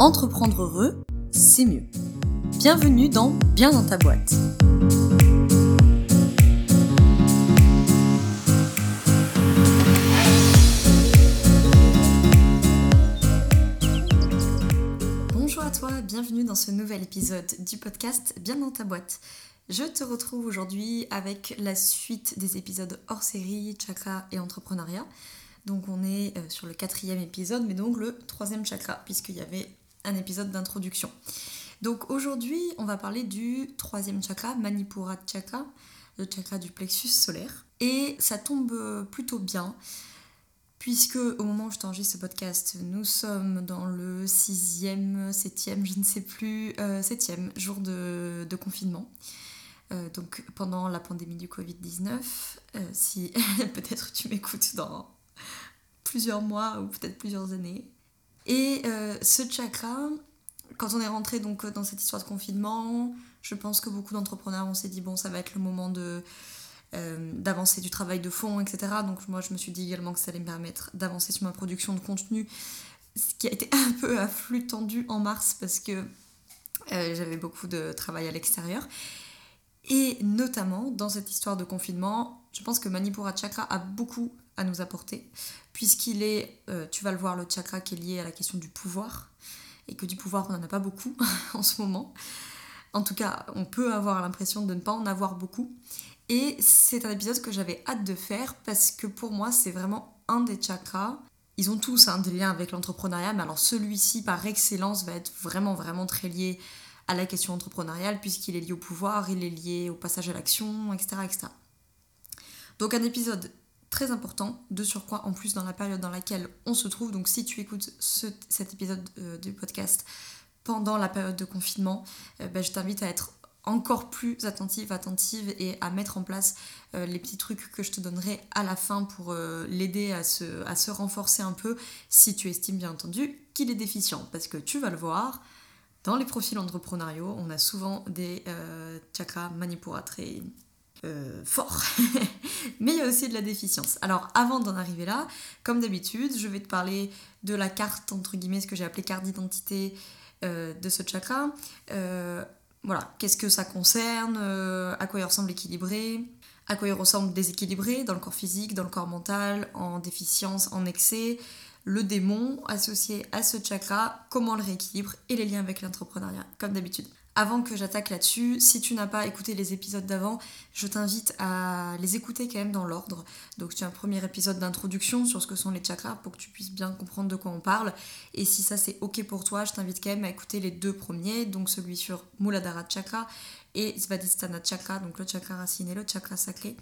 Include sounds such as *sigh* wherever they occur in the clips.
Entreprendre heureux, c'est mieux. Bienvenue dans Bien dans ta boîte. Bonjour à toi, bienvenue dans ce nouvel épisode du podcast Bien dans ta boîte. Je te retrouve aujourd'hui avec la suite des épisodes hors série, chakra et entrepreneuriat. Donc on est euh, sur le quatrième épisode, mais donc le troisième chakra, puisqu'il y avait un épisode d'introduction. Donc aujourd'hui, on va parler du troisième chakra, Manipura Chakra, le chakra du plexus solaire. Et ça tombe plutôt bien, puisque au moment où je t'enregistre ce podcast, nous sommes dans le sixième, septième, je ne sais plus, euh, septième jour de, confinement. Euh, donc pendant la pandémie du Covid-19, si *laughs* peut-être tu m'écoutes dans plusieurs mois ou peut-être plusieurs années. Et euh, ce chakra, quand on est rentré donc dans cette histoire de confinement, je pense que beaucoup d'entrepreneurs on s'est dit bon ça va être le moment de euh, d'avancer du travail de fond, etc. Donc moi je me suis dit également que ça allait me permettre d'avancer sur ma production de contenu, ce qui a été *laughs* un peu à flux tendu en mars parce que euh, j'avais beaucoup de travail à l'extérieur. Et notamment dans cette histoire de confinement, je pense que Manipura Chakra a beaucoup à nous apporter, puisqu'il est, euh, tu vas le voir, le chakra qui est lié à la question du pouvoir, et que du pouvoir, on n'en a pas beaucoup *laughs* en ce moment. En tout cas, on peut avoir l'impression de ne pas en avoir beaucoup. Et c'est un épisode que j'avais hâte de faire, parce que pour moi, c'est vraiment un des chakras. Ils ont tous un des liens avec l'entrepreneuriat, mais alors celui-ci, par excellence, va être vraiment, vraiment très lié à la question entrepreneuriale, puisqu'il est lié au pouvoir, il est lié au passage à l'action, etc., etc. Donc un épisode très important, de surcroît en plus dans la période dans laquelle on se trouve. Donc si tu écoutes cet épisode euh, du podcast pendant la période de confinement, euh, ben, je t'invite à être encore plus attentive, attentive et à mettre en place euh, les petits trucs que je te donnerai à la fin pour l'aider à se, à se renforcer un peu si tu estimes bien entendu qu'il est déficient. Parce que tu vas le voir, dans les profils entrepreneuriaux, on a souvent des chakras manipura très euh, fort. *laughs* Mais il y a aussi de la déficience. Alors avant d'en arriver là, comme d'habitude, je vais te parler de la carte, entre guillemets, ce que j'ai appelé carte d'identité euh, de ce chakra. Euh, voilà, qu'est-ce que ça concerne, à quoi il ressemble équilibré, à quoi il ressemble déséquilibré dans le corps physique, dans le corps mental, en déficience, en excès, le démon associé à ce chakra, comment le rééquilibre et les liens avec l'entrepreneuriat, comme d'habitude. Avant que j'attaque là-dessus, si tu n'as pas écouté les épisodes d'avant, je t'invite à les écouter quand même dans l'ordre. Donc tu as un premier épisode d'introduction sur ce que sont les chakras pour que tu puisses bien comprendre de quoi on parle. Et si ça c'est ok pour toi, je t'invite quand même à écouter les deux premiers, donc celui sur Muladhara Chakra et Svadhisthana Chakra, donc le chakra racine et le chakra sacré.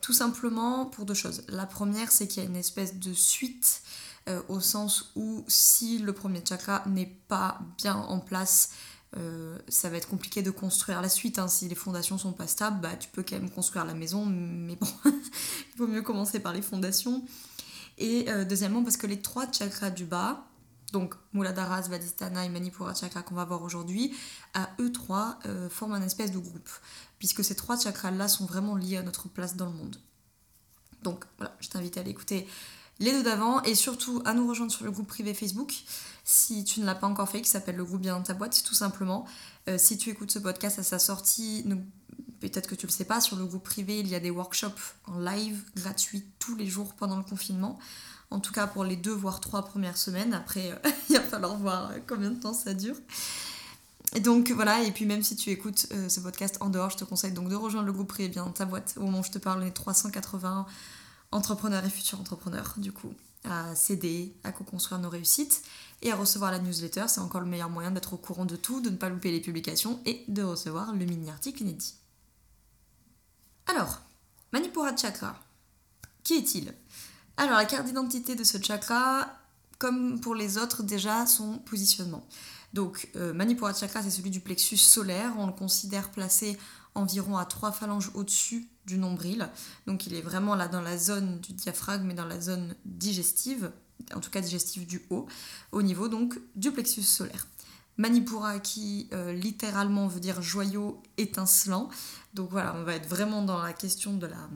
Tout simplement pour deux choses. La première, c'est qu'il y a une espèce de suite euh, au sens où si le premier chakra n'est pas bien en place, euh, ça va être compliqué de construire la suite. Hein. Si les fondations sont pas stables, bah, tu peux quand même construire la maison, mais bon, *laughs* il vaut mieux commencer par les fondations. Et euh, deuxièmement, parce que les trois chakras du bas, donc Muladhara, Svadhisthana et Manipura chakra qu'on va voir aujourd'hui, à eux trois euh, forment un espèce de groupe, puisque ces trois chakras-là sont vraiment liés à notre place dans le monde. Donc voilà, je t'invite à l'écouter les deux d'avant et surtout à nous rejoindre sur le groupe privé Facebook si tu ne l'as pas encore fait, qui s'appelle le groupe Bien dans ta boîte, tout simplement. Euh, si tu écoutes ce podcast à sa sortie, peut-être que tu le sais pas, sur le groupe privé, il y a des workshops en live gratuits tous les jours pendant le confinement. En tout cas pour les deux voire trois premières semaines. Après, euh, *laughs* il va falloir voir combien de temps ça dure. Et donc voilà, et puis même si tu écoutes euh, ce podcast en dehors, je te conseille donc de rejoindre le groupe privé Bien dans ta boîte. Au moment où je te parle, on est 380 entrepreneurs et futurs entrepreneurs, du coup, à s'aider, à co-construire nos réussites et à recevoir la newsletter. C'est encore le meilleur moyen d'être au courant de tout, de ne pas louper les publications et de recevoir le mini-article inédit. Alors, Manipura Chakra, qui est-il? Alors, la carte d'identité de ce chakra, comme pour les autres, déjà son positionnement. Donc, euh, Manipura Chakra, c'est celui du plexus solaire. On le considère placé environ à trois phalanges au-dessus du nombril. Donc il est vraiment là dans la zone du diaphragme, mais dans la zone digestive, en tout cas digestive du haut, au niveau donc du plexus solaire. Manipura qui euh, littéralement veut dire joyau étincelant. Donc voilà, on va être vraiment dans la question de la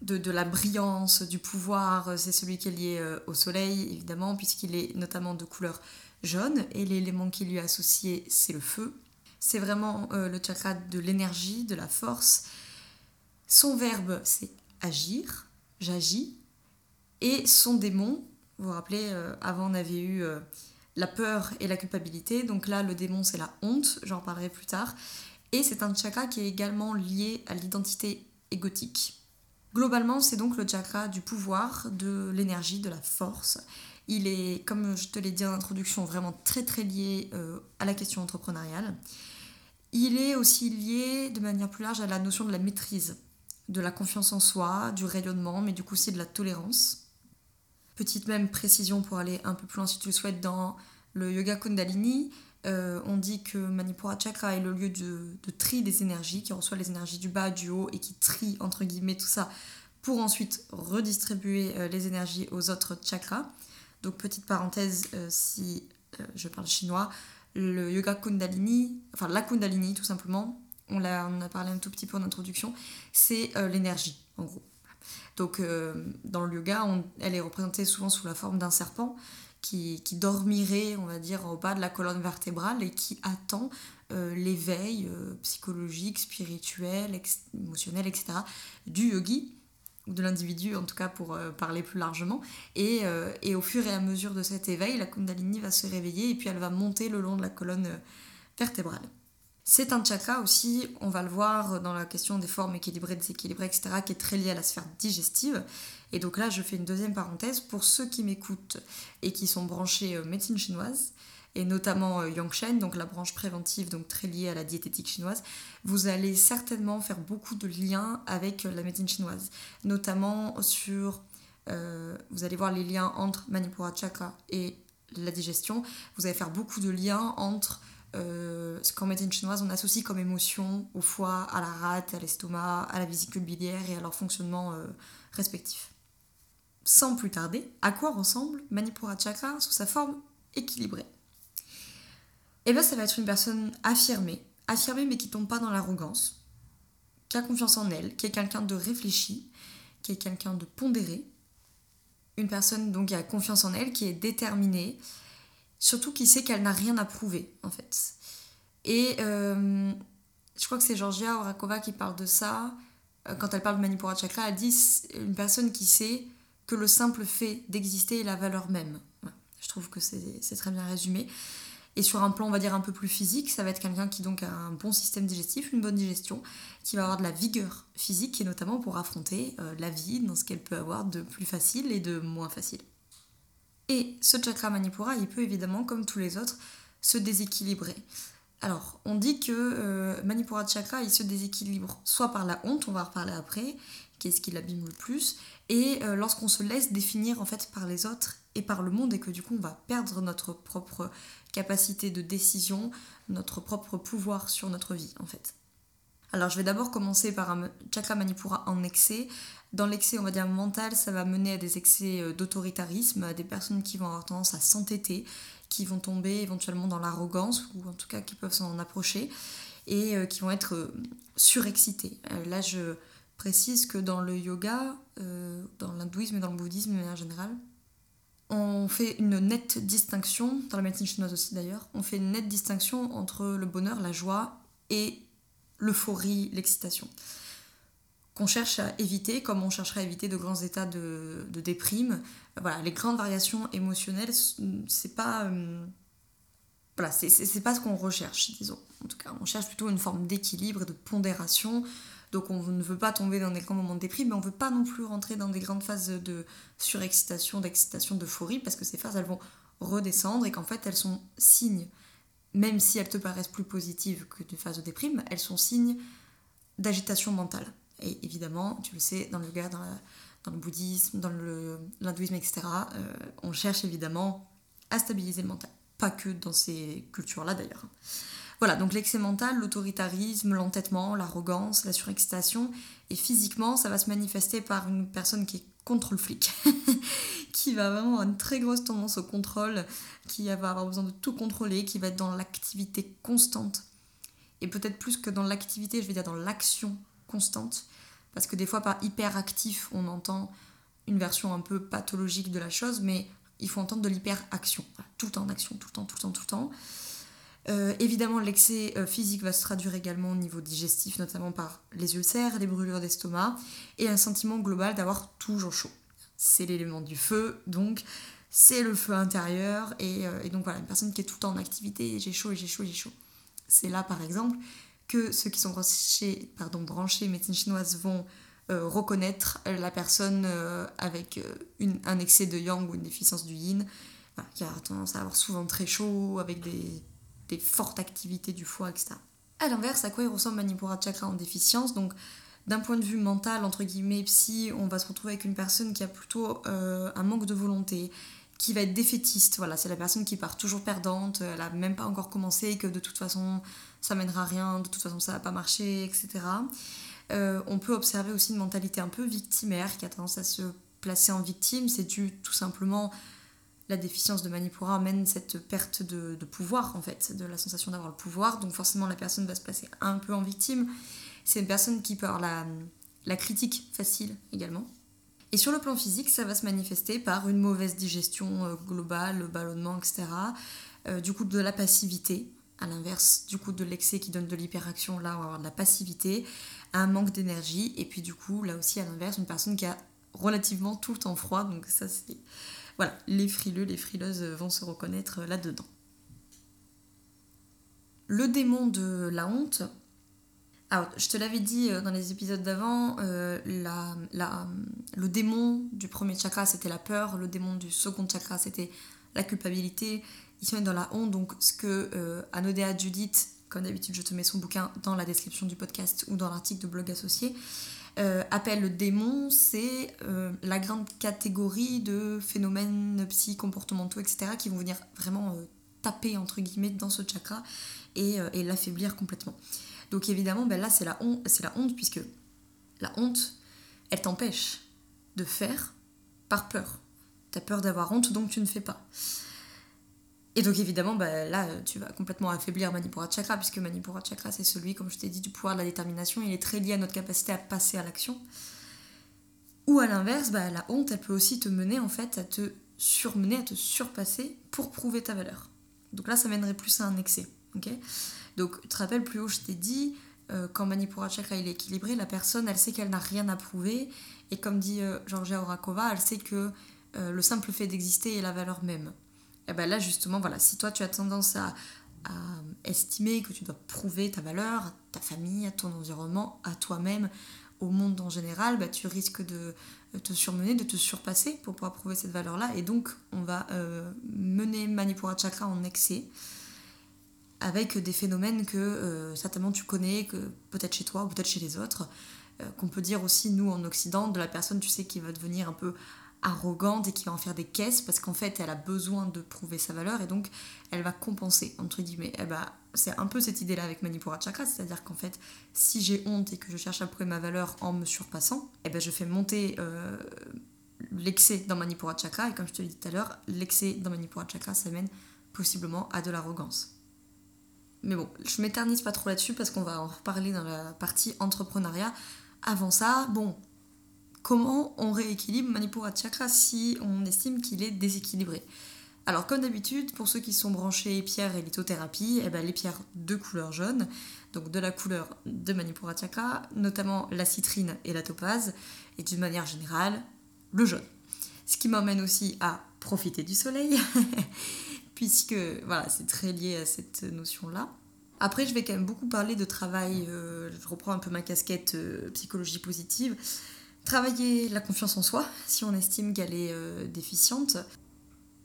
de, la brillance, du pouvoir. C'est celui qui est lié au soleil, évidemment, puisqu'il est notamment de couleur jaune, et l'élément qui lui est associé, c'est le feu. C'est vraiment le chakra de l'énergie, de la force. Son verbe, c'est agir, j'agis. Et son démon, vous vous rappelez, avant on avait eu la peur et la culpabilité. Donc là, le démon, c'est la honte, j'en parlerai plus tard. Et c'est un chakra qui est également lié à l'identité égotique. Globalement, c'est donc le chakra du pouvoir, de l'énergie, de la force. Il est, comme je te l'ai dit en introduction, vraiment très très lié euh, à la question entrepreneuriale. Il est aussi lié de manière plus large à la notion de la maîtrise, de la confiance en soi, du rayonnement, mais du coup aussi de la tolérance. Petite même précision pour aller un peu plus loin si tu le souhaites dans le yoga Kundalini. Euh, on dit que Manipura Chakra est le lieu de, tri des énergies, qui reçoit les énergies du bas, du haut et qui trie entre guillemets tout ça pour ensuite redistribuer euh, les énergies aux autres chakras. Donc petite parenthèse, euh, si je parle chinois, le yoga Kundalini, enfin la Kundalini tout simplement, on, a, on a parlé un tout petit peu en introduction, c'est l'énergie en gros. Donc euh, dans le yoga, elle est représentée souvent sous la forme d'un serpent qui, dormirait, on va dire, au bas de la colonne vertébrale et qui attend euh, l'éveil euh, psychologique, spirituel, émotionnel, etc. du yogi de l'individu en tout cas pour parler plus largement et, et, au fur et à mesure de cet éveil la kundalini va se réveiller et puis elle va monter le long de la colonne vertébrale c'est un chakra aussi, on va le voir dans la question des formes équilibrées, déséquilibrées, etc., qui est très lié à la sphère digestive. Et donc là, je fais une deuxième parenthèse pour ceux qui m'écoutent et qui sont branchés euh, médecine chinoise, et notamment euh, Yangshen, donc la branche préventive, donc très liée à la diététique chinoise, vous allez certainement faire beaucoup de liens avec euh, la médecine chinoise, notamment sur, vous allez voir les liens entre Manipura Chakra et la digestion, vous allez faire beaucoup de liens entre euh, qu'en médecine chinoise, on associe comme émotion au foie, à la rate, à l'estomac, à la vésicule biliaire et à leur fonctionnement euh, respectif. Sans plus tarder, à quoi ressemble Manipura Chakra sous sa forme équilibrée? Eh bien, ça va être une personne affirmée, affirmée mais qui tombe pas dans l'arrogance, qui a confiance en elle, qui est quelqu'un de réfléchi, qui est quelqu'un de pondéré, une personne donc qui a confiance en elle, qui est déterminée, Surtout qui sait qu'elle n'a rien à prouver, en fait. Et euh, je crois que c'est Georgia Orakova qui parle de ça. Euh, quand elle parle de Manipura Chakra, elle dit une personne qui sait que le simple fait d'exister est la valeur même. Je trouve que c'est très bien résumé. Et sur un plan, on va dire, un peu plus physique, ça va être quelqu'un qui donc a un bon système digestif, une bonne digestion, qui va avoir de la vigueur physique, et notamment pour affronter euh, la vie dans ce qu'elle peut avoir de plus facile et de moins facile. Et ce chakra Manipura, il peut évidemment, comme tous les autres, se déséquilibrer. Alors, on dit que euh, Manipura chakra, il se déséquilibre soit par la honte, on va en reparler après, qu'est-ce qui l'abîme le plus, et euh, lorsqu'on se laisse définir en fait par les autres et par le monde, et que du coup on va perdre notre propre capacité de décision, notre propre pouvoir sur notre vie en fait. Alors je vais d'abord commencer par un chakra manipura en excès. Dans l'excès, on va dire mental, ça va mener à des excès euh, d'autoritarisme, à des personnes qui vont avoir tendance à s'entêter, qui vont tomber éventuellement dans l'arrogance, ou en tout cas qui peuvent s'en approcher, et euh, qui vont être euh, surexcités. Là, je précise que dans le yoga, dans l'hindouisme et dans le bouddhisme en général, on fait une nette distinction, dans la médecine chinoise aussi d'ailleurs, on fait une nette distinction entre le bonheur, la joie et l'euphorie, l'excitation. Qu'on cherche à éviter, comme on chercherait à éviter de grands états de, déprime. Voilà, les grandes variations émotionnelles, c'est pas. Euh, c'est pas ce qu'on recherche, disons. En tout cas, on cherche plutôt une forme d'équilibre, de pondération. Donc on ne veut pas tomber dans des grands moments de déprime, mais on ne veut pas non plus rentrer dans des grandes phases de surexcitation, d'excitation, d'euphorie, parce que ces phases, elles vont redescendre et qu'en fait, elles sont signes même si elles te paraissent plus positives que des phases de déprime, elles sont signes d'agitation mentale. Et évidemment, tu le sais, dans le yoga, dans, le bouddhisme, dans l'hindouisme, etc., euh, on cherche évidemment à stabiliser le mental. Pas que dans ces cultures-là d'ailleurs. Voilà, donc l'excès mental, l'autoritarisme, l'entêtement, l'arrogance, la surexcitation, et physiquement, ça va se manifester par une personne qui est contre le flic, *laughs* qui va vraiment avoir une très grosse tendance au contrôle, qui va avoir besoin de tout contrôler, qui va être dans l'activité constante. Et peut-être plus que dans l'activité, je vais dire dans l'action constante. Parce que des fois, par hyperactif, on entend une version un peu pathologique de la chose, mais il faut entendre de l'hyperaction. tout le temps en action, tout le temps, tout le temps, tout le temps. Euh, évidemment, l'excès euh, physique va se traduire également au niveau digestif, notamment par les ulcères, les brûlures d'estomac et un sentiment global d'avoir toujours chaud. C'est l'élément du feu, donc c'est le feu intérieur. Et, euh, donc voilà, une personne qui est tout le temps en activité, j'ai chaud, j'ai chaud, j'ai chaud. C'est là par exemple que ceux qui sont branchés, pardon, branchés médecine chinoise vont reconnaître la personne avec un excès de yang ou une déficience du yin, qui a tendance à avoir souvent très chaud, avec des des fortes activités du foie, etc. A l'inverse, à quoi il ressemble Manipura Chakra en déficience Donc, d'un point de vue mental, entre guillemets, psy, on va se retrouver avec une personne qui a plutôt euh, un manque de volonté, qui va être défaitiste. Voilà, c'est la personne qui part toujours perdante, elle a même pas encore commencé, que de toute façon ça mènera à rien, de toute façon ça va pas marcher, etc. Euh, on peut observer aussi une mentalité un peu victimaire qui a tendance à se placer en victime. C'est dû tout simplement la déficience de Manipura amène cette perte de, pouvoir, en fait, de la sensation d'avoir le pouvoir. Donc forcément, la personne va se placer un peu en victime. C'est une personne qui peut avoir la, la critique facile également. Et sur le plan physique, ça va se manifester par une mauvaise digestion euh, globale, le ballonnement, etc. Euh, du coup, de la passivité, à l'inverse, du coup, de l'excès qui donne de l'hyperaction, là, on va avoir de la passivité, un manque d'énergie, et puis du coup, là aussi, à l'inverse, une personne qui a relativement tout le temps froid, donc ça, c'est voilà, les frileux, les frileuses vont se reconnaître là-dedans. Le démon de la honte. Alors, je te l'avais dit euh, dans les épisodes d'avant, euh, le démon du premier chakra c'était la peur, le démon du second chakra c'était la culpabilité. Ici on dans la honte, donc ce que euh, Anodea Judith, comme d'habitude je te mets son bouquin dans la description du podcast ou dans l'article de blog associé, euh, appelle le démon, c'est euh, la grande catégorie de phénomènes psy-comportementaux, etc., qui vont venir vraiment euh, taper, entre guillemets, dans ce chakra et, l'affaiblir complètement. Donc évidemment, ben là, c'est la, honte, la honte, puisque la honte, elle t'empêche de faire par peur. T'as peur d'avoir honte, donc tu ne fais pas. Et donc évidemment, bah, là, tu vas complètement affaiblir Manipura Chakra, puisque Manipura Chakra, c'est celui, comme je t'ai dit, du pouvoir de la détermination, il est très lié à notre capacité à passer à l'action. Ou à l'inverse, bah, la honte, elle peut aussi te mener, en fait, à te surmener, à te surpasser pour prouver ta valeur. Donc là, ça mènerait plus à un excès. ok? Donc tu te rappelles, plus haut, je t'ai dit, euh, quand Manipura Chakra est équilibré, la personne, elle sait qu'elle n'a rien à prouver, et comme dit euh, Georgia Orakova, elle sait que euh, le simple fait d'exister est la valeur même et eh ben là justement, voilà, si toi tu as tendance à, estimer que tu dois prouver ta valeur à ta famille, à ton environnement, à toi-même, au monde en général, bah, tu risques de te surmener, de te surpasser pour pouvoir prouver cette valeur-là. Et donc, on va euh, mener Manipura Chakra en excès avec des phénomènes que euh, certainement tu connais, que peut-être chez toi ou peut-être chez les autres, euh, qu'on peut dire aussi nous en Occident, de la personne, tu sais, qui va devenir un peu arrogante et qui va en faire des caisses parce qu'en fait elle a besoin de prouver sa valeur et donc elle va compenser entre guillemets. Eh ben, c'est un peu cette idée là avec Manipura Chakra, c'est-à-dire qu'en fait si j'ai honte et que je cherche à prouver ma valeur en me surpassant, eh ben, je fais monter euh, l'excès dans Manipura Chakra et comme je te l'ai dit tout à l'heure, l'excès dans Manipura Chakra ça mène possiblement à de l'arrogance. Mais bon, je m'éternise pas trop là-dessus parce qu'on va en reparler dans la partie entrepreneuriat. Avant ça, bon, comment on rééquilibre Manipura Chakra si on estime qu'il est déséquilibré alors comme d'habitude, pour ceux qui sont branchés pierre et lithothérapie, eh ben, les pierres de couleur jaune, donc de la couleur de Manipura Chakra, notamment la citrine et la topaze, et d'une manière générale, le jaune. Ce qui m'emmène aussi à profiter du soleil, *laughs* puisque voilà, c'est très lié à cette notion-là. Après, je vais quand même beaucoup parler de travail, euh, je reprends un peu ma casquette euh, psychologie positive, Travailler la confiance en soi, si on estime qu'elle est euh, déficiente.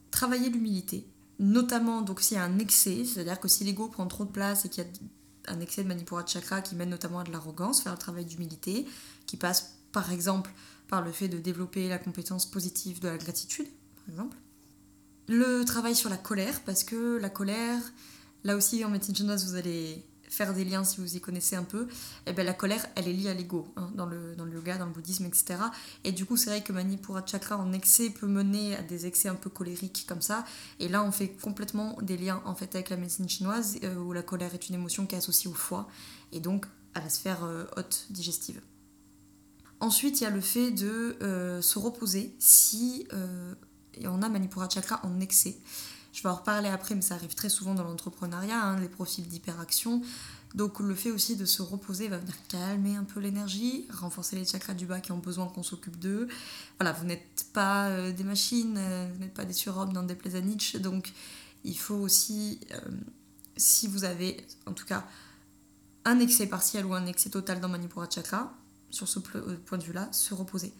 Travailler l'humilité, notamment donc s'il y a un excès, c'est-à-dire que si l'ego prend trop de place et qu'il y a un excès de manipura de chakra qui mène notamment à de l'arrogance, faire un travail d'humilité, qui passe par exemple par le fait de développer la compétence positive de la gratitude, par exemple. Le travail sur la colère, parce que la colère, là aussi en médecine chinoise, vous allez faire des liens si vous y connaissez un peu, et eh ben la colère, elle est liée à l'ego, hein, dans, le, dans le yoga, dans le bouddhisme, etc. Et du coup, c'est vrai que Manipura Chakra en excès peut mener à des excès un peu colériques comme ça. Et là, on fait complètement des liens en fait avec la médecine chinoise, euh, où la colère est une émotion qui est associée au foie, et donc à la sphère euh, haute digestive. Ensuite, il y a le fait de euh, se reposer si on a Manipura Chakra en excès. Je vais en reparler après, mais ça arrive très souvent dans l'entrepreneuriat, hein, les profils d'hyperaction. Donc le fait aussi de se reposer va venir calmer un peu l'énergie, renforcer les chakras du bas qui ont besoin qu'on s'occupe d'eux. Voilà, vous n'êtes pas euh, des machines, euh, vous n'êtes pas des surhommes dans des plaies à donc il faut aussi, euh, si vous avez en tout cas un excès partiel ou un excès total dans Manipura Chakra, sur ce point de vue-là, se reposer.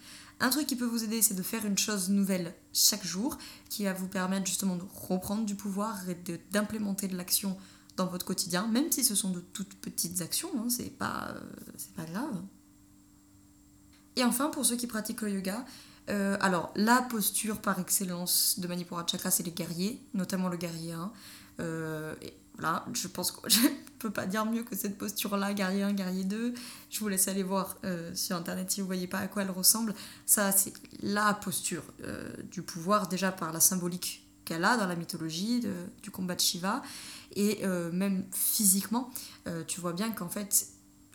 Un truc qui peut vous aider, c'est de faire une chose nouvelle chaque jour, qui va vous permettre justement de reprendre du pouvoir et d'implémenter de l'action dans votre quotidien, même si ce sont de toutes petites actions, hein, c'est pas, euh, c'est pas grave. Et enfin, pour ceux qui pratiquent le yoga, euh, alors la posture par excellence de Manipura Chakra, c'est les guerriers, notamment le guerrier 1. Euh, et voilà, je pense que *laughs* je peux pas dire mieux que cette posture-là, guerrier 1, guerrier 2. Je vous laisse aller voir sur internet si vous voyez pas à quoi elle ressemble. Ça, c'est la posture du pouvoir, déjà par la symbolique qu'elle a dans la mythologie du combat de Shiva. Et euh, même physiquement, euh, tu vois bien qu'en fait,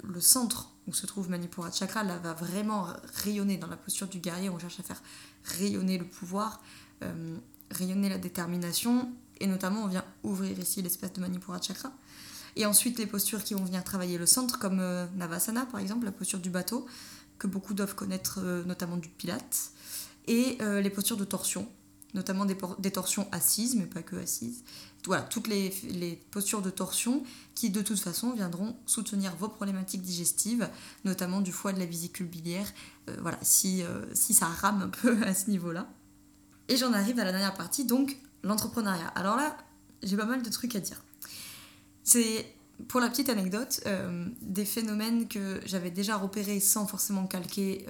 le centre où se trouve Manipura Chakra, là, va vraiment rayonner dans la posture du guerrier. On cherche à faire rayonner le pouvoir, euh, rayonner la détermination. Et notamment, on vient ouvrir ici l'espace de Manipura Chakra. Et ensuite, les postures qui vont venir travailler le centre, comme Navasana par exemple, la posture du bateau, que beaucoup doivent connaître, notamment du Pilate. Et les postures de torsion, notamment des, torsions assises, mais pas que assises, voilà, toutes les, postures de torsion qui de toute façon viendront soutenir vos problématiques digestives, notamment du foie de la vésicule biliaire, euh, voilà, si, euh, si ça rame un peu *laughs* à ce niveau-là. Et j'en arrive à la dernière partie, donc l'entrepreneuriat. Alors là, j'ai pas mal de trucs à dire. C'est, pour la petite anecdote, euh, des phénomènes que j'avais déjà repérés sans forcément calquer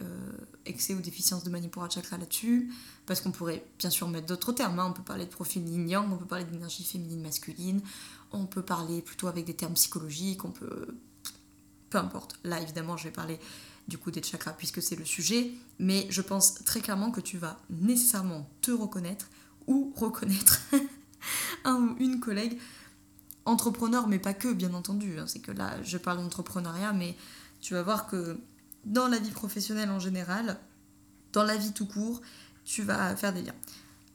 excès ou déficience de Manipura Chakra là-dessus, parce qu'on pourrait bien sûr mettre d'autres termes, hein. on peut parler de profil yin-yang, on peut parler d'énergie féminine-masculine, on peut parler plutôt avec des termes psychologiques, on peut... Peu importe. Là, évidemment, je vais parler du coup des chakras puisque c'est le sujet, mais je pense très clairement que tu vas nécessairement te reconnaître ou reconnaître *laughs* un ou une collègue entrepreneur, mais pas que, bien entendu. Hein. C'est que là, je parle d'entrepreneuriat, mais tu vas voir que dans la vie professionnelle en général, dans la vie tout court, tu vas faire des liens.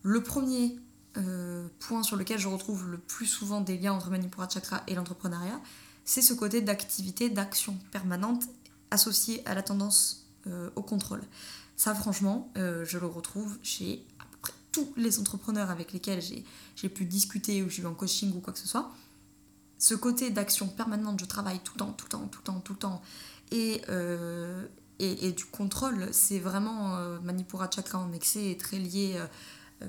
Le premier euh, point sur lequel je retrouve le plus souvent des liens entre Manipura Chakra et l'entrepreneuriat, c'est ce côté d'activité, d'action permanente associée à la tendance euh, au contrôle. Ça, franchement, euh, je le retrouve chez tous les entrepreneurs avec lesquels j'ai pu discuter ou j'ai eu en coaching ou quoi que ce soit. Ce côté d'action permanente, je travaille tout le temps, tout le temps, tout le temps, tout le temps. Et, et, du contrôle, c'est vraiment euh, Manipura Chakra en excès est très lié euh, euh,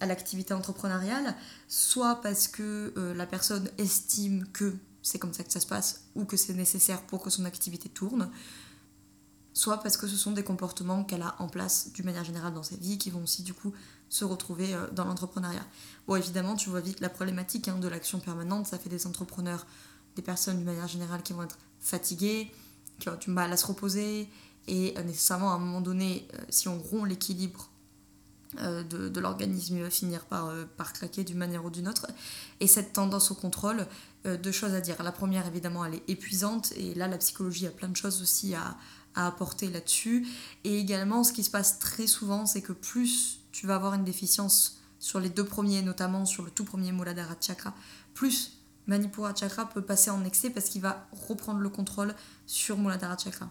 à l'activité entrepreneuriale, soit parce que la personne estime que c'est comme ça que ça se passe ou que c'est nécessaire pour que son activité tourne, soit parce que ce sont des comportements qu'elle a en place d'une manière générale dans sa vie qui vont aussi du coup se retrouver dans l'entrepreneuriat. Bon évidemment tu vois vite la problématique hein, de l'action permanente, ça fait des entrepreneurs, des personnes d'une manière générale qui vont être fatiguées, qui ont du mal à se reposer, et euh, nécessairement, à un moment donné, euh, si on rompt l'équilibre euh, de, l'organisme, il va finir par, par claquer d'une manière ou d'une autre. Et cette tendance au contrôle, deux choses à dire. La première, évidemment, elle est épuisante, et là, la psychologie a plein de choses aussi à, à apporter là-dessus. Et également, ce qui se passe très souvent, c'est que plus tu vas avoir une déficience sur les deux premiers, notamment sur le tout premier Muladhara Chakra, plus Manipura Chakra peut passer en excès parce qu'il va reprendre le contrôle sur Muladhara Chakra.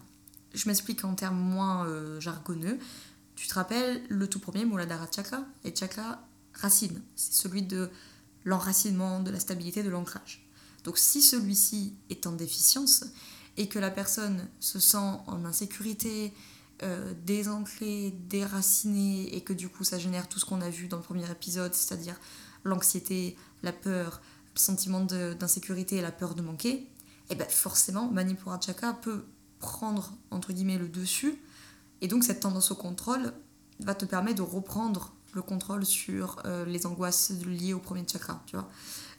Je m'explique en termes moins euh, jargonneux. Tu te rappelles, le tout premier, Muladhara Chakra, et Chakra racine. C'est celui de l'enracinement, de la stabilité, de l'ancrage. Donc si celui-ci est en déficience et que la personne se sent en insécurité, euh, déracinée, et que du coup ça génère tout ce qu'on a vu dans le premier épisode, c'est-à-dire l'anxiété, la peur, le sentiment d'insécurité et la peur de manquer, et eh bien forcément Manipura Chakra peut prendre entre guillemets le dessus. Et donc cette tendance au contrôle va te permettre de reprendre le contrôle sur euh, les angoisses liées au premier chakra, tu.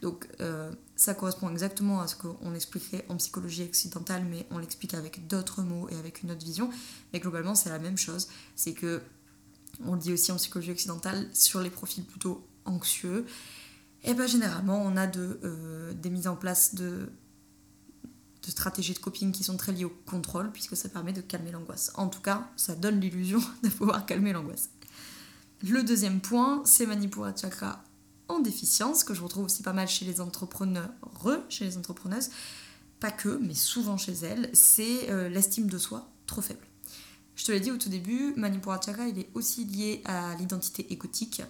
Donc euh, ça correspond exactement à ce qu'on expliquerait en psychologie occidentale, mais on l'explique avec d'autres mots et avec une autre vision. Mais globalement, c'est la même chose. C'est que, on le dit aussi en psychologie occidentale, sur les profils plutôt anxieux, et eh ben généralement on a de, euh, des mises en place de de stratégies de coping qui sont très liées au contrôle, puisque ça permet de calmer l'angoisse. En tout cas, ça donne l'illusion *laughs* de pouvoir calmer l'angoisse. Le deuxième point, c'est Manipura Chakra en déficience, que je retrouve aussi pas mal chez les entrepreneurs, chez les entrepreneuses, pas que, mais souvent chez elles, c'est euh, l'estime de soi trop faible. Je te l'ai dit au tout début, Manipura Chakra, il est aussi lié à l'identité égotique.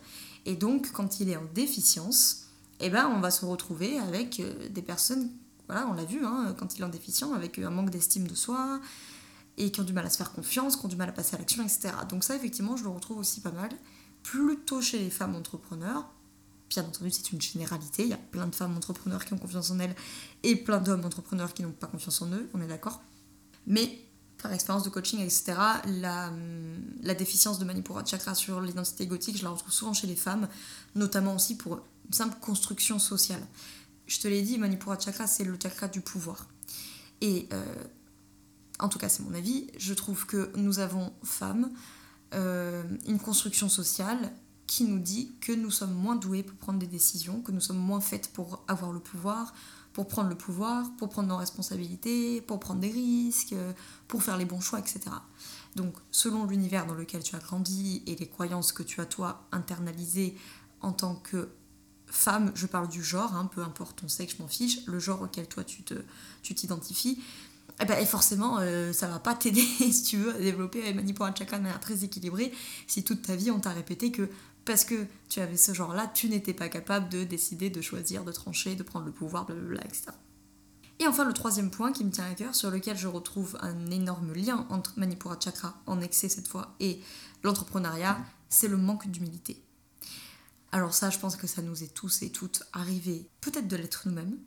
Et donc, quand il est en déficience, eh ben, on va se retrouver avec euh, des personnes, voilà, on l'a vu, hein, quand il est en déficient, avec un manque d'estime de soi, et qui ont du mal à se faire confiance, qui ont du mal à passer à l'action, etc. Donc ça, effectivement, je le retrouve aussi pas mal, plutôt chez les femmes entrepreneurs. Bien entendu, c'est une généralité, il y a plein de femmes entrepreneurs qui ont confiance en elles, et plein d'hommes entrepreneurs qui n'ont pas confiance en eux, on est d'accord. Mais par expérience de coaching, etc., la, la déficience de Manipura Chakra sur l'identité égotique, je la retrouve souvent chez les femmes, notamment aussi pour une simple construction sociale. Je te l'ai dit, Manipura Chakra, c'est le chakra du pouvoir. Et euh, en tout cas, c'est mon avis, je trouve que nous avons, femmes, euh, une construction sociale qui nous dit que nous sommes moins douées pour prendre des décisions, que nous sommes moins faites pour avoir le pouvoir, pour prendre le pouvoir, pour prendre nos responsabilités, pour prendre des risques, pour faire les bons choix, etc. Donc selon l'univers dans lequel tu as grandi et les croyances que tu as toi internalisées en tant que femme, je parle du genre, hein, peu importe ton sexe, je m'en fiche, le genre auquel toi tu te tu t'identifies, et, eh ben, et forcément euh, ça va pas t'aider *laughs* si tu veux à développer un Chakra de manière très équilibrée si toute ta vie on t'a répété que parce que tu avais ce genre-là, tu n'étais pas capable de décider, de choisir, de trancher, de prendre le pouvoir, blablabla, etc. Et enfin, le troisième point qui me tient à cœur, sur lequel je retrouve un énorme lien entre Manipura Chakra, en excès cette fois, et l'entrepreneuriat, c'est le manque d'humilité. Alors ça, je pense que ça nous est tous et toutes arrivé, peut-être de l'être nous-mêmes,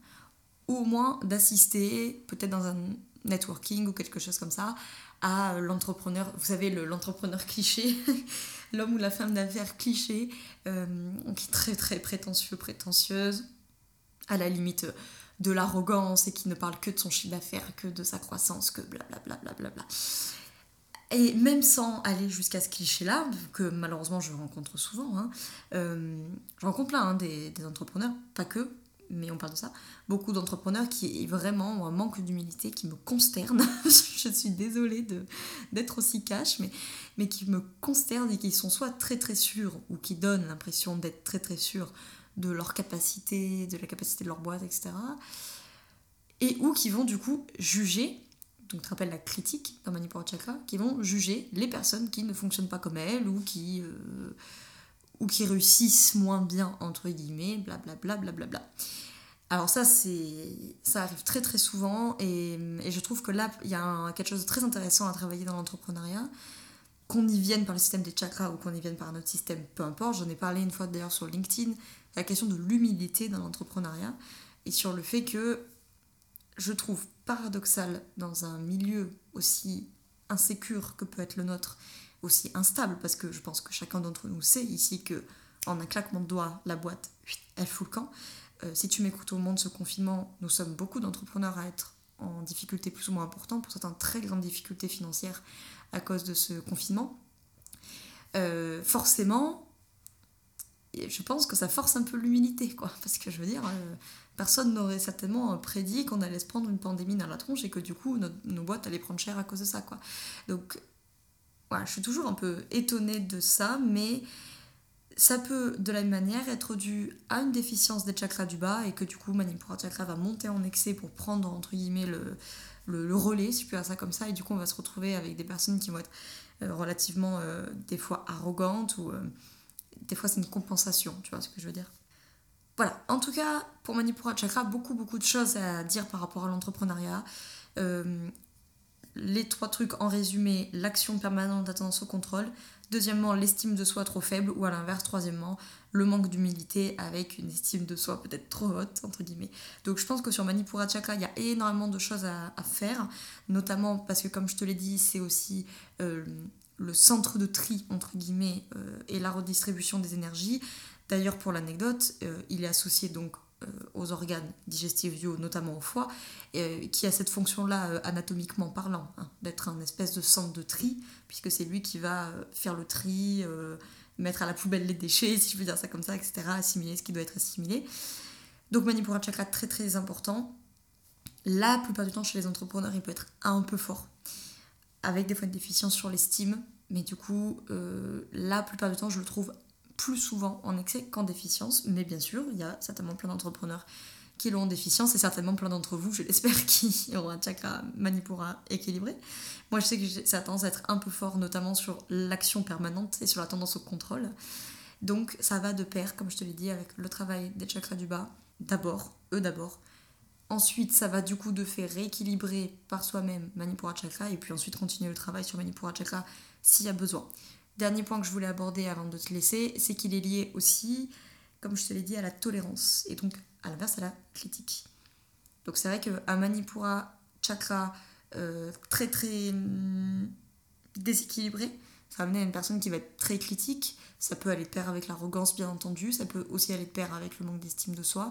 ou au moins d'assister, peut-être dans un networking ou quelque chose comme ça, à l'entrepreneur, vous savez, l'entrepreneur cliché, *laughs* l'homme ou la femme d'affaires cliché, euh, qui est très très prétentieux, prétentieuse, à la limite de l'arrogance et qui ne parle que de son chiffre d'affaires, que de sa croissance, que blablabla. Bla bla bla et même sans aller jusqu'à ce cliché-là, que malheureusement je rencontre souvent, hein, euh, je rencontre plein hein, des, des, entrepreneurs, pas que, mais on parle de ça, beaucoup d'entrepreneurs qui vraiment ont un manque d'humilité qui me consterne. *laughs* je suis désolée d'être aussi cash, mais, mais qui me consterne et qui sont soit très très sûrs ou qui donnent l'impression d'être très très sûrs de leur capacité, de la capacité de leur boîte, etc. Et ou qui vont du coup juger, donc tu rappelles la critique dans Manipura Chakra, qui vont juger les personnes qui ne fonctionnent pas comme elles ou qui. Euh, ou qui réussissent moins bien, entre guillemets, blablabla. Bla, bla, bla, Alors ça, ça arrive très très souvent et, et je trouve que là, il y a quelque chose de très intéressant à travailler dans l'entrepreneuriat. Qu'on y vienne par le système des chakras ou qu'on y vienne par un autre système, peu importe. J'en ai parlé une fois d'ailleurs sur LinkedIn, la question de l'humilité dans l'entrepreneuriat et sur le fait que je trouve paradoxal dans un milieu aussi insécure que peut être le nôtre aussi instable, parce que je pense que chacun d'entre nous sait ici que en un claquement de doigts, la boîte, elle fout le camp. Euh, si tu m'écoutes au moment de ce confinement, nous sommes beaucoup d'entrepreneurs à être en difficulté plus ou moins importante, pour certains très grandes difficultés financières à cause de ce confinement. Euh, forcément, je pense que ça force un peu l'humilité, quoi. *laughs* Parce que je veux dire, euh, personne n'aurait certainement prédit qu'on allait se prendre une pandémie dans la tronche et que du coup, nos, nos boîtes allaient prendre cher à cause de ça, quoi. Donc, voilà, je suis toujours un peu étonnée de ça, mais ça peut de la même manière être dû à une déficience des chakras du bas et que du coup Manipura Chakra va monter en excès pour prendre entre guillemets le, le, relais, si je peux dire ça comme ça, et du coup on va se retrouver avec des personnes qui vont être euh, relativement euh, des fois arrogantes ou euh, des fois c'est une compensation, tu vois ce que je veux dire. Voilà, en tout cas pour Manipura Chakra, beaucoup beaucoup de choses à dire par rapport à l'entrepreneuriat les trois trucs en résumé, l'action permanente d'attente au contrôle. Deuxièmement, l'estime de soi trop faible. Ou à l'inverse, troisièmement, le manque d'humilité avec une estime de soi peut-être trop haute, entre guillemets. Donc je pense que sur Manipura Chakra, il y a énormément de choses à, faire. Notamment parce que, comme je te l'ai dit, c'est aussi euh, le centre de tri, entre guillemets, euh, et la redistribution des énergies. D'ailleurs, pour l'anecdote, euh, il est associé donc aux organes digestifs notamment au foie, euh, qui a cette fonction-là euh, anatomiquement parlant, hein, d'être un espèce de centre de tri, puisque c'est lui qui va faire le tri, mettre à la poubelle les déchets, *laughs* si je veux dire ça comme ça, etc., assimiler ce qui doit être assimilé. Donc Manipura Chakra, très très important. la plupart du temps chez les entrepreneurs, il peut être un peu fort, avec des fois une déficience sur l'estime, mais du coup, euh, la plupart du temps, je le trouve plus souvent en excès qu'en déficience, mais bien sûr, il y a certainement plein d'entrepreneurs qui l'ont en déficience et certainement plein d'entre vous, je l'espère, *laughs* qui auront un chakra manipura équilibré. Moi, je sais que ça a tendance à être un peu fort, notamment sur l'action permanente et sur la tendance au contrôle. Donc, ça va de pair, comme je te l'ai dit, avec le travail des chakras du bas, d'abord, eux d'abord. Ensuite, ça va du coup de faire rééquilibrer par soi-même Manipura Chakra et puis ensuite continuer le travail sur Manipura Chakra s'il y a besoin. Dernier point que je voulais aborder avant de te laisser, c'est qu'il est lié aussi, comme je te l'ai dit, à la tolérance et donc à l'inverse à la critique. Donc c'est vrai qu'un Manipura Chakra euh, très très hum, déséquilibré, ça va amener à une personne qui va être très critique. Ça peut aller de pair avec l'arrogance, bien entendu. Ça peut aussi aller de pair avec le manque d'estime de soi.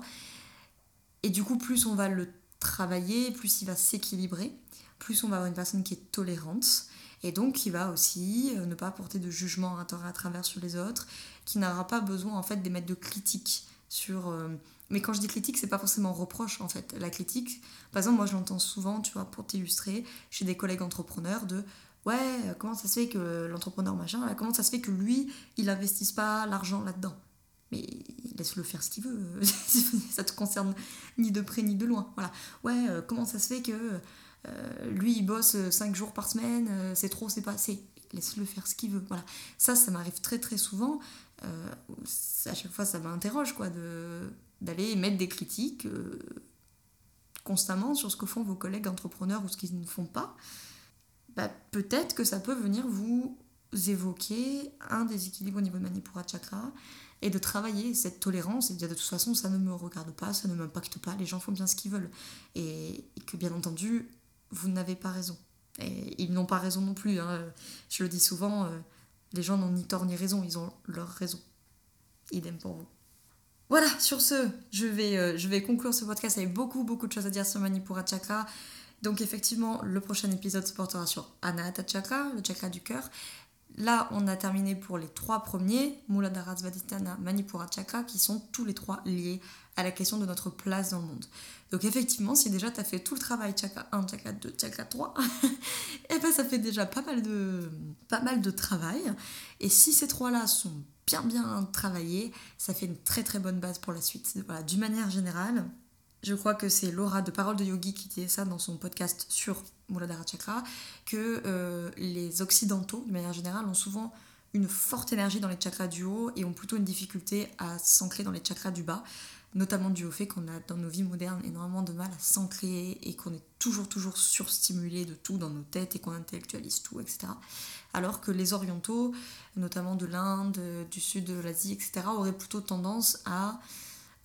Et du coup, plus on va le travailler, plus il va s'équilibrer, plus on va avoir une personne qui est tolérante. Et donc qui va aussi euh, ne pas porter de jugement à tort à travers sur les autres, qui n'aura pas besoin en fait d'émettre de critiques sur... Euh, mais quand je dis critique, c'est pas forcément reproche en fait. La critique, par exemple, moi je l'entends souvent, tu vois, pour t'illustrer, chez des collègues entrepreneurs de ouais, comment ça se fait que l'entrepreneur machin, comment ça se fait que lui, il n'investisse pas l'argent là-dedans? Mais laisse-le faire ce qu'il veut, *laughs* ça te concerne ni de près ni de loin. Voilà. Ouais, euh, comment ça se fait que euh, lui il bosse 5 jours par semaine, euh, c'est trop, c'est pas assez. Laisse-le faire ce qu'il veut. Voilà. Ça, ça m'arrive très très souvent. à chaque fois, ça m'interroge quoi, de, d'aller mettre des critiques constamment sur ce que font vos collègues entrepreneurs ou ce qu'ils ne font pas. Bah, peut-être que ça peut venir vous évoquer un déséquilibre au niveau de Manipura Chakra et de travailler cette tolérance et de dire de toute façon ça ne me regarde pas, ça ne m'impacte pas, les gens font bien ce qu'ils veulent. Et, que bien entendu, vous n'avez pas raison. Et ils n'ont pas raison non plus. Hein. Je le dis souvent, euh, les gens n'ont ni tort ni raison, ils ont leur raison. Idem pour vous. Voilà, sur ce, je vais, euh, je vais conclure ce podcast avec beaucoup, beaucoup de choses à dire sur Manipura Chakra. Donc effectivement, le prochain épisode se portera sur Anahata Chakra, le chakra du cœur. Là, on a terminé pour les trois premiers, Muladhara Svadhisthana, Manipura Chakra, qui sont tous les trois liés à la question de notre place dans le monde. Donc effectivement, si déjà tu as fait tout le travail chakra 1, chakra 2, chakra 3, *laughs* et ben ça fait déjà pas mal de, pas mal de travail. Et si ces trois-là sont bien bien travaillés, ça fait une très très bonne base pour la suite. Voilà, d'une manière générale, je crois que c'est Laura de Parole de Yogi qui disait ça dans son podcast sur Muladhara Chakra, que euh, les occidentaux, de manière générale, ont souvent une forte énergie dans les chakras du haut et ont plutôt une difficulté à s'ancrer dans les chakras du bas, notamment dû au fait qu'on a dans nos vies modernes énormément de mal à s'ancrer et qu'on est toujours toujours surstimulé de tout dans nos têtes et qu'on intellectualise tout, etc. Alors que les orientaux, notamment de l'Inde, du sud de l'Asie, etc., auraient plutôt tendance à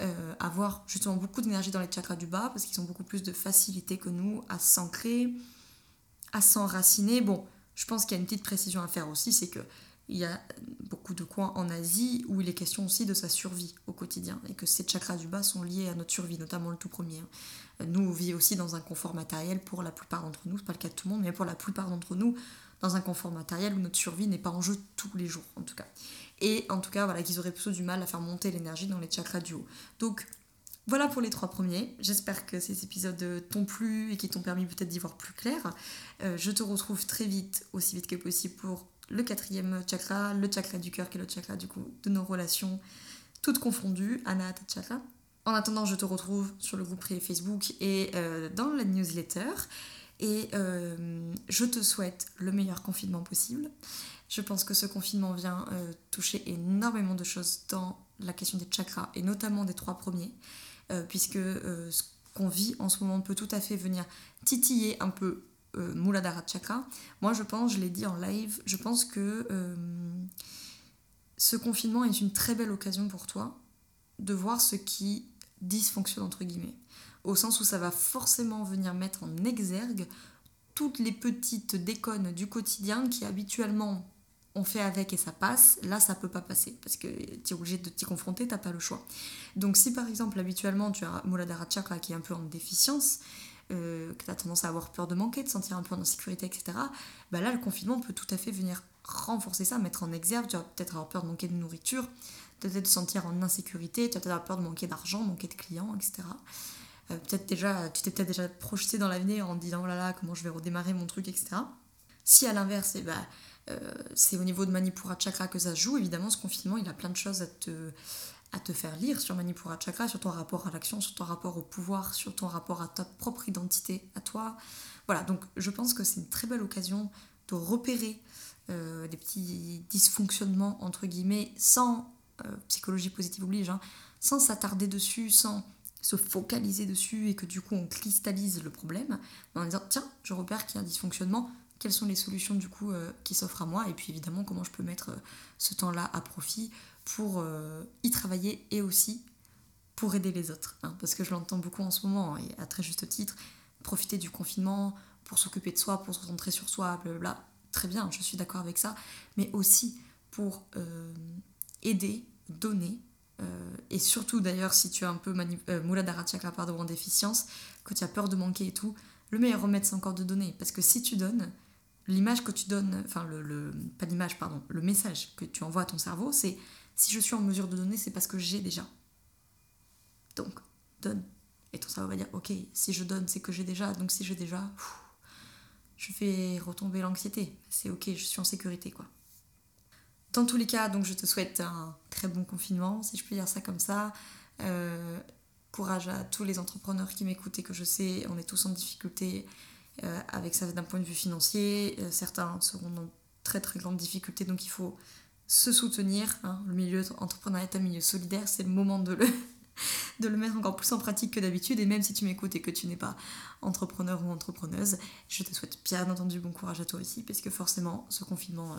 euh, avoir justement beaucoup d'énergie dans les chakras du bas parce qu'ils ont beaucoup plus de facilité que nous à s'ancrer, à s'enraciner. Bon, je pense qu'il y a une petite précision à faire aussi, c'est que il y a beaucoup de coins en Asie où il est question aussi de sa survie au quotidien et que ces chakras du bas sont liés à notre survie, notamment le tout premier. Nous, on vit aussi dans un confort matériel pour la plupart d'entre nous, c'est pas le cas de tout le monde, mais pour la plupart d'entre nous, dans un confort matériel où notre survie n'est pas en jeu tous les jours en tout cas. Et en tout cas, voilà, qu'ils auraient plutôt du mal à faire monter l'énergie dans les chakras du haut. Donc, voilà pour les trois premiers. J'espère que ces épisodes t'ont plu et qui t'ont permis peut-être d'y voir plus clair. Euh, je te retrouve très vite, aussi vite que possible, pour le quatrième chakra, le chakra du cœur, qui est le chakra du coup de nos relations, toutes confondues, Anahata Chakra. En attendant, je te retrouve sur le groupe privé Facebook et euh, dans la newsletter. Et euh, je te souhaite le meilleur confinement possible. Je pense que ce confinement vient euh, toucher énormément de choses dans la question des chakras et notamment des trois premiers, puisque ce qu'on vit en ce moment peut tout à fait venir titiller un peu Muladhara Chakra. Moi, je pense, je l'ai dit en live, je pense que ce confinement est une très belle occasion pour toi de voir ce qui dysfonctionne entre guillemets, au sens où ça va forcément venir mettre en exergue toutes les petites déconnes du quotidien qui habituellement on fait avec et ça passe, là ça peut pas passer parce que tu es obligé de t'y confronter, t'as pas le choix. Donc si par exemple habituellement tu as Muladhara Chakra qui est un peu en déficience, euh, que tu as tendance à avoir peur de manquer, de sentir un peu en insécurité, etc., bah là le confinement peut tout à fait venir renforcer ça, mettre en exergue, tu vas peut-être avoir peur de manquer de nourriture, peut-être de sentir en insécurité, tu vas peut-être avoir peur de manquer d'argent, manquer de clients, etc. peut-être déjà, tu t'es peut-être déjà projeté dans l'avenir en te disant oh là là, comment je vais redémarrer mon truc, etc. Si à l'inverse, eh ben, c'est au niveau de Manipura Chakra que ça joue, évidemment, ce confinement, il a plein de choses à te, à te faire lire sur Manipura Chakra, sur ton rapport à l'action, sur ton rapport au pouvoir, sur ton rapport à ta propre identité, à toi. Voilà, donc je pense que c'est une très belle occasion de repérer euh, des petits dysfonctionnements, entre guillemets, sans euh, psychologie positive oblige, hein, sans s'attarder dessus, sans se focaliser dessus et que du coup on cristallise le problème, en disant tiens, je repère qu'il y a un dysfonctionnement, quelles sont les solutions du coup euh, qui s'offrent à moi et puis évidemment comment je peux mettre ce temps-là à profit pour euh, y travailler et aussi pour aider les autres. Hein, parce que je l'entends beaucoup en ce moment, et à très juste titre, profiter du confinement pour s'occuper de soi, pour se concentrer sur soi, blablabla. Très bien, je suis d'accord avec ça, mais aussi pour euh, aider, donner, euh, et surtout d'ailleurs si tu as un peu Muladhara Chakra pardon, en déficience, que tu as peur de manquer et tout, le meilleur remède c'est encore de donner, parce que si tu donnes, l'image que tu donnes, enfin le pas l'image pardon, le message que tu envoies à ton cerveau, c'est si je suis en mesure de donner, c'est parce que j'ai déjà. Donc, donne. Et ton cerveau va dire, ok, si je donne, c'est que j'ai déjà. Donc si j'ai déjà, je fais retomber l'anxiété. C'est ok, je suis en sécurité, quoi. Dans tous les cas, donc je te souhaite un très bon confinement, si je peux dire ça comme ça. Euh, courage à tous les entrepreneurs qui m'écoutent et que je sais, on est tous en difficulté euh, avec ça d'un point de vue financier. Euh, certains seront dans très très grandes difficultés, donc il faut se soutenir. Hein. Le milieu entrepreneurial est un milieu solidaire, c'est le moment de le, *laughs* de le mettre encore plus en pratique que d'habitude. Et même si tu m'écoutes et que tu n'es pas entrepreneur ou entrepreneuse, je te souhaite bien entendu bon courage à toi aussi, parce que forcément, ce confinement euh,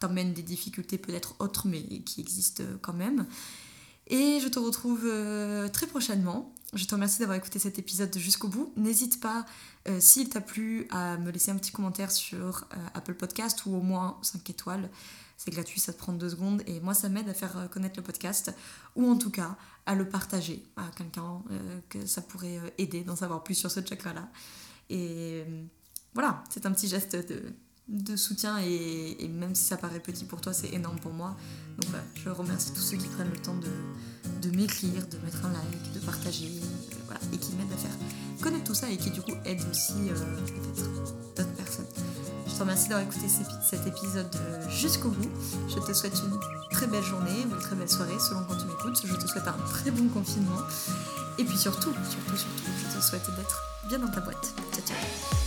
t'emmène des difficultés peut-être autres, mais qui existent quand même. Et je te retrouve euh, très prochainement. Je te remercie d'avoir écouté cet épisode jusqu'au bout. N'hésite pas, euh, s'il t'a plu, à me laisser un petit commentaire sur Apple Podcast ou au moins 5 étoiles. C'est gratuit, ça te prend deux secondes et moi ça m'aide à faire connaître le podcast ou en tout cas à le partager à quelqu'un euh, que ça pourrait euh, aider d'en savoir plus sur ce chakra-là. Et euh, voilà, c'est un petit geste de, soutien et, même si ça paraît petit pour toi, c'est énorme pour moi. Donc voilà, je remercie tous ceux qui prennent le temps de, de m'écrire, de mettre un like, de partager, voilà, et qui m'aident à faire connaître tout ça et qui du coup aident aussi peut-être d'autres personnes. Te remercie d'avoir écouté cet épisode euh, jusqu'au bout. Je te souhaite une très belle journée ou une très belle soirée selon quand tu m'écoutes. Je te souhaite un très bon confinement. Et puis surtout, surtout, surtout, je te souhaite d'être bien dans ta boîte. Ciao, ciao.